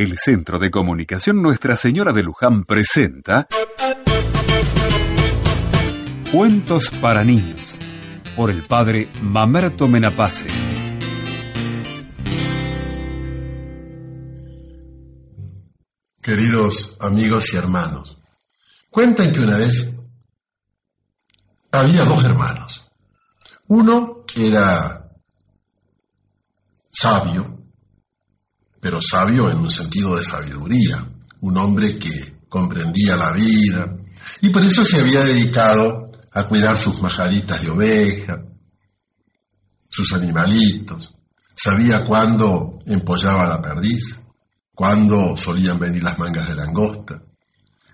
El Centro de Comunicación Nuestra Señora de Luján presenta Cuentos para Niños por el padre Mamerto Menapace. Queridos amigos y hermanos, cuentan que una vez había dos hermanos. Uno era sabio, pero sabio en un sentido de sabiduría, un hombre que comprendía la vida y por eso se había dedicado a cuidar sus majaditas de oveja, sus animalitos, sabía cuándo empollaba la perdiz, cuándo solían venir las mangas de langosta,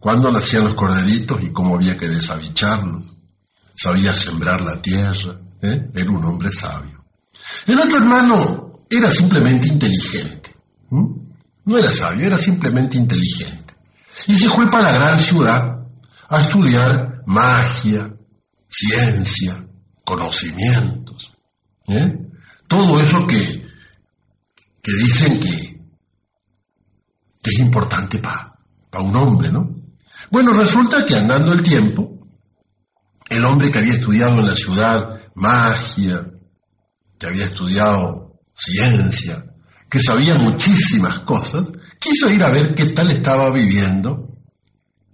cuándo nacían los corderitos y cómo había que desabicharlos, sabía sembrar la tierra, ¿eh? era un hombre sabio. El otro hermano era simplemente inteligente, no era sabio, era simplemente inteligente. Y se fue para la gran ciudad a estudiar magia, ciencia, conocimientos. ¿eh? Todo eso que, que dicen que, que es importante para un hombre, ¿no? Bueno, resulta que andando el tiempo, el hombre que había estudiado en la ciudad magia, que había estudiado ciencia, que sabía muchísimas cosas, quiso ir a ver qué tal estaba viviendo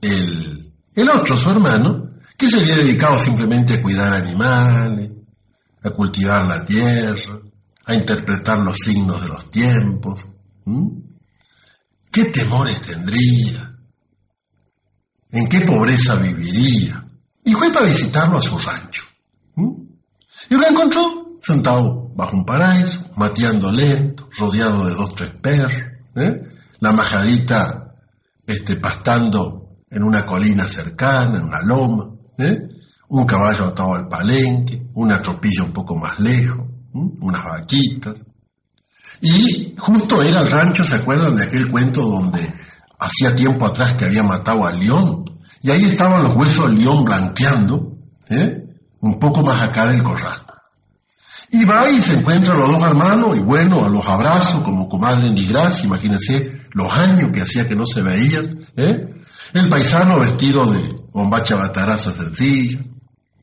el, el otro, su hermano, que se había dedicado simplemente a cuidar animales, a cultivar la tierra, a interpretar los signos de los tiempos. ¿Qué temores tendría? ¿En qué pobreza viviría? Y fue para visitarlo a su rancho. Y lo encontró sentado bajo un paraíso, mateando lento, rodeado de dos, tres perros, ¿eh? la majadita este, pastando en una colina cercana, en una loma, ¿eh? un caballo atado al palenque, una tropilla un poco más lejos, unas vaquitas. Y justo era el rancho, ¿se acuerdan de aquel cuento donde hacía tiempo atrás que había matado al león? Y ahí estaban los huesos del león blanqueando, ¿eh? un poco más acá del corral. Y va y se encuentran los dos hermanos y bueno, a los abrazos como comadre ni gracia, imagínense los años que hacía que no se veían, ¿eh? El paisano vestido de bombacha bataraza sencilla,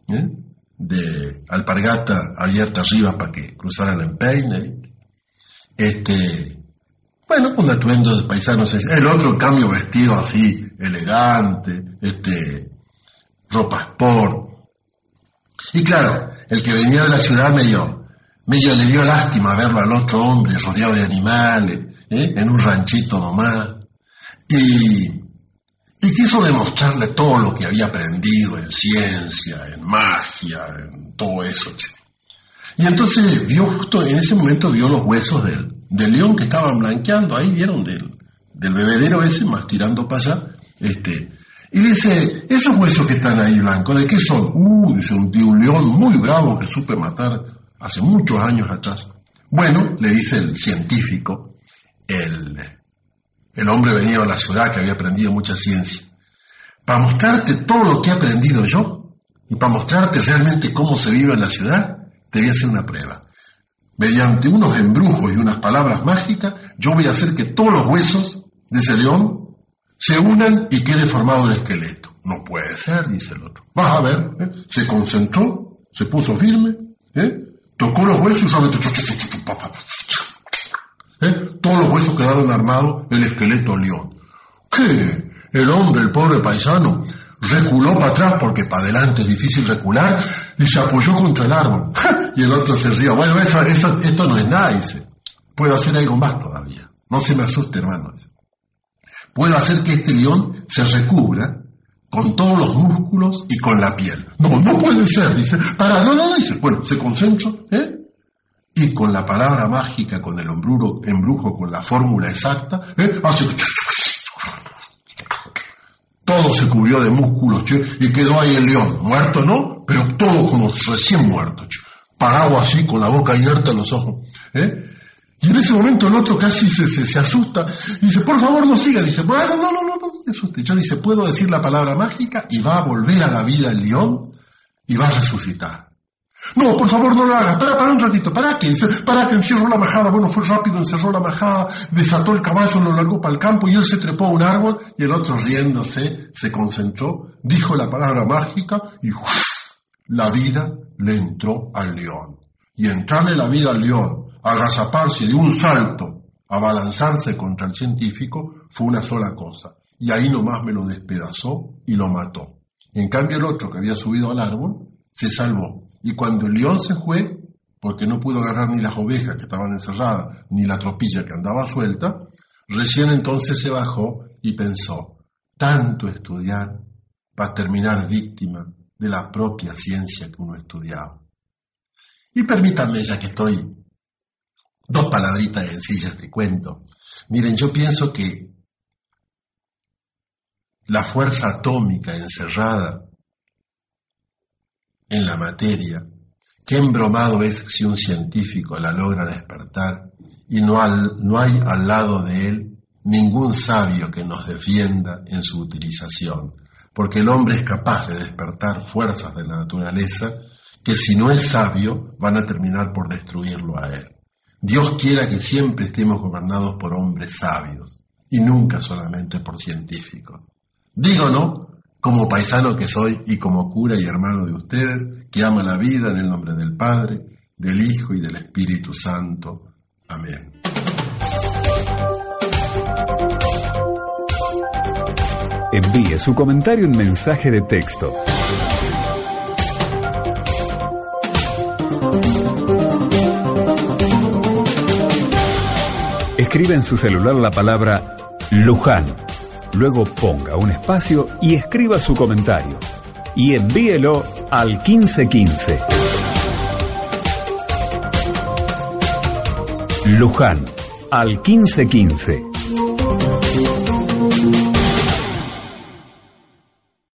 ¿eh? de alpargata abierta arriba para que cruzara el empeine, este, bueno, un atuendo de paisano sencillo. El otro, en cambio, vestido así, elegante, este, ropa sport. Y claro, el que venía de la ciudad medio, medio le dio lástima verlo al otro hombre rodeado de animales, ¿eh? en un ranchito nomás. Y, y quiso demostrarle todo lo que había aprendido en ciencia, en magia, en todo eso. Y entonces vio justo, en ese momento vio los huesos del, del león que estaban blanqueando, ahí vieron del, del bebedero ese, más tirando para allá, este, y le dice, esos huesos que están ahí blancos, ¿de qué son? Uh, dice, un, un león muy bravo que supe matar hace muchos años atrás. Bueno, le dice el científico, el, el hombre venido a la ciudad que había aprendido mucha ciencia, para mostrarte todo lo que he aprendido yo y para mostrarte realmente cómo se vive en la ciudad, te voy a hacer una prueba. Mediante unos embrujos y unas palabras mágicas, yo voy a hacer que todos los huesos de ese león se unan y quede formado el esqueleto. No puede ser, dice el otro. Vas a ver, ¿eh? se concentró, se puso firme, ¿eh? tocó los huesos y solamente... ¿eh? Todos los huesos quedaron armados, el esqueleto león. ¿Qué? El hombre, el pobre paisano, reculó para atrás porque para adelante es difícil recular y se apoyó contra el árbol. y el otro se ríe. Bueno, eso, eso, esto no es nada, dice. Puedo hacer algo más todavía. No se me asuste, hermano. Puede hacer que este león se recubra con todos los músculos y con la piel. No, no puede ser, dice. Para, no, no, dice. Bueno, se concentra, ¿eh? Y con la palabra mágica, con el embrujo, embrujo con la fórmula exacta, ¿eh? hace... Todo se cubrió de músculos, y quedó ahí el león. Muerto no, pero todo como recién muerto, che. Parado así, con la boca abierta, los ojos, ¿eh? Y en ese momento el otro casi se, se, se asusta y dice, por favor no siga, dice, no, no, no, no, no, te asustes. Yo dice, puedo decir la palabra mágica y va a volver a la vida el león y va a resucitar. No, por favor, no lo haga. Para, para un ratito. ¿Para? Dice, para que encierró la majada. Bueno, fue rápido, encerró la majada, desató el caballo, lo largó para el campo y él se trepó a un árbol y el otro riéndose se concentró, dijo la palabra mágica y la vida le entró al león. Y entrarle la vida al león, agazaparse de un salto, abalanzarse contra el científico, fue una sola cosa. Y ahí nomás me lo despedazó y lo mató. En cambio el otro que había subido al árbol, se salvó. Y cuando el león se fue, porque no pudo agarrar ni las ovejas que estaban encerradas, ni la tropilla que andaba suelta, recién entonces se bajó y pensó, tanto estudiar para terminar víctima de la propia ciencia que uno estudiaba. Y permítanme, ya que estoy, dos palabritas sencillas de cuento. Miren, yo pienso que la fuerza atómica encerrada en la materia, qué embromado es si un científico la logra despertar y no, no hay al lado de él ningún sabio que nos defienda en su utilización, porque el hombre es capaz de despertar fuerzas de la naturaleza que si no es sabio van a terminar por destruirlo a él. Dios quiera que siempre estemos gobernados por hombres sabios y nunca solamente por científicos. Digo no, como paisano que soy y como cura y hermano de ustedes, que ama la vida en el nombre del Padre, del Hijo y del Espíritu Santo. Amén. Envíe su comentario en mensaje de texto. Escribe en su celular la palabra Luján. Luego ponga un espacio y escriba su comentario. Y envíelo al 1515. Luján al 1515.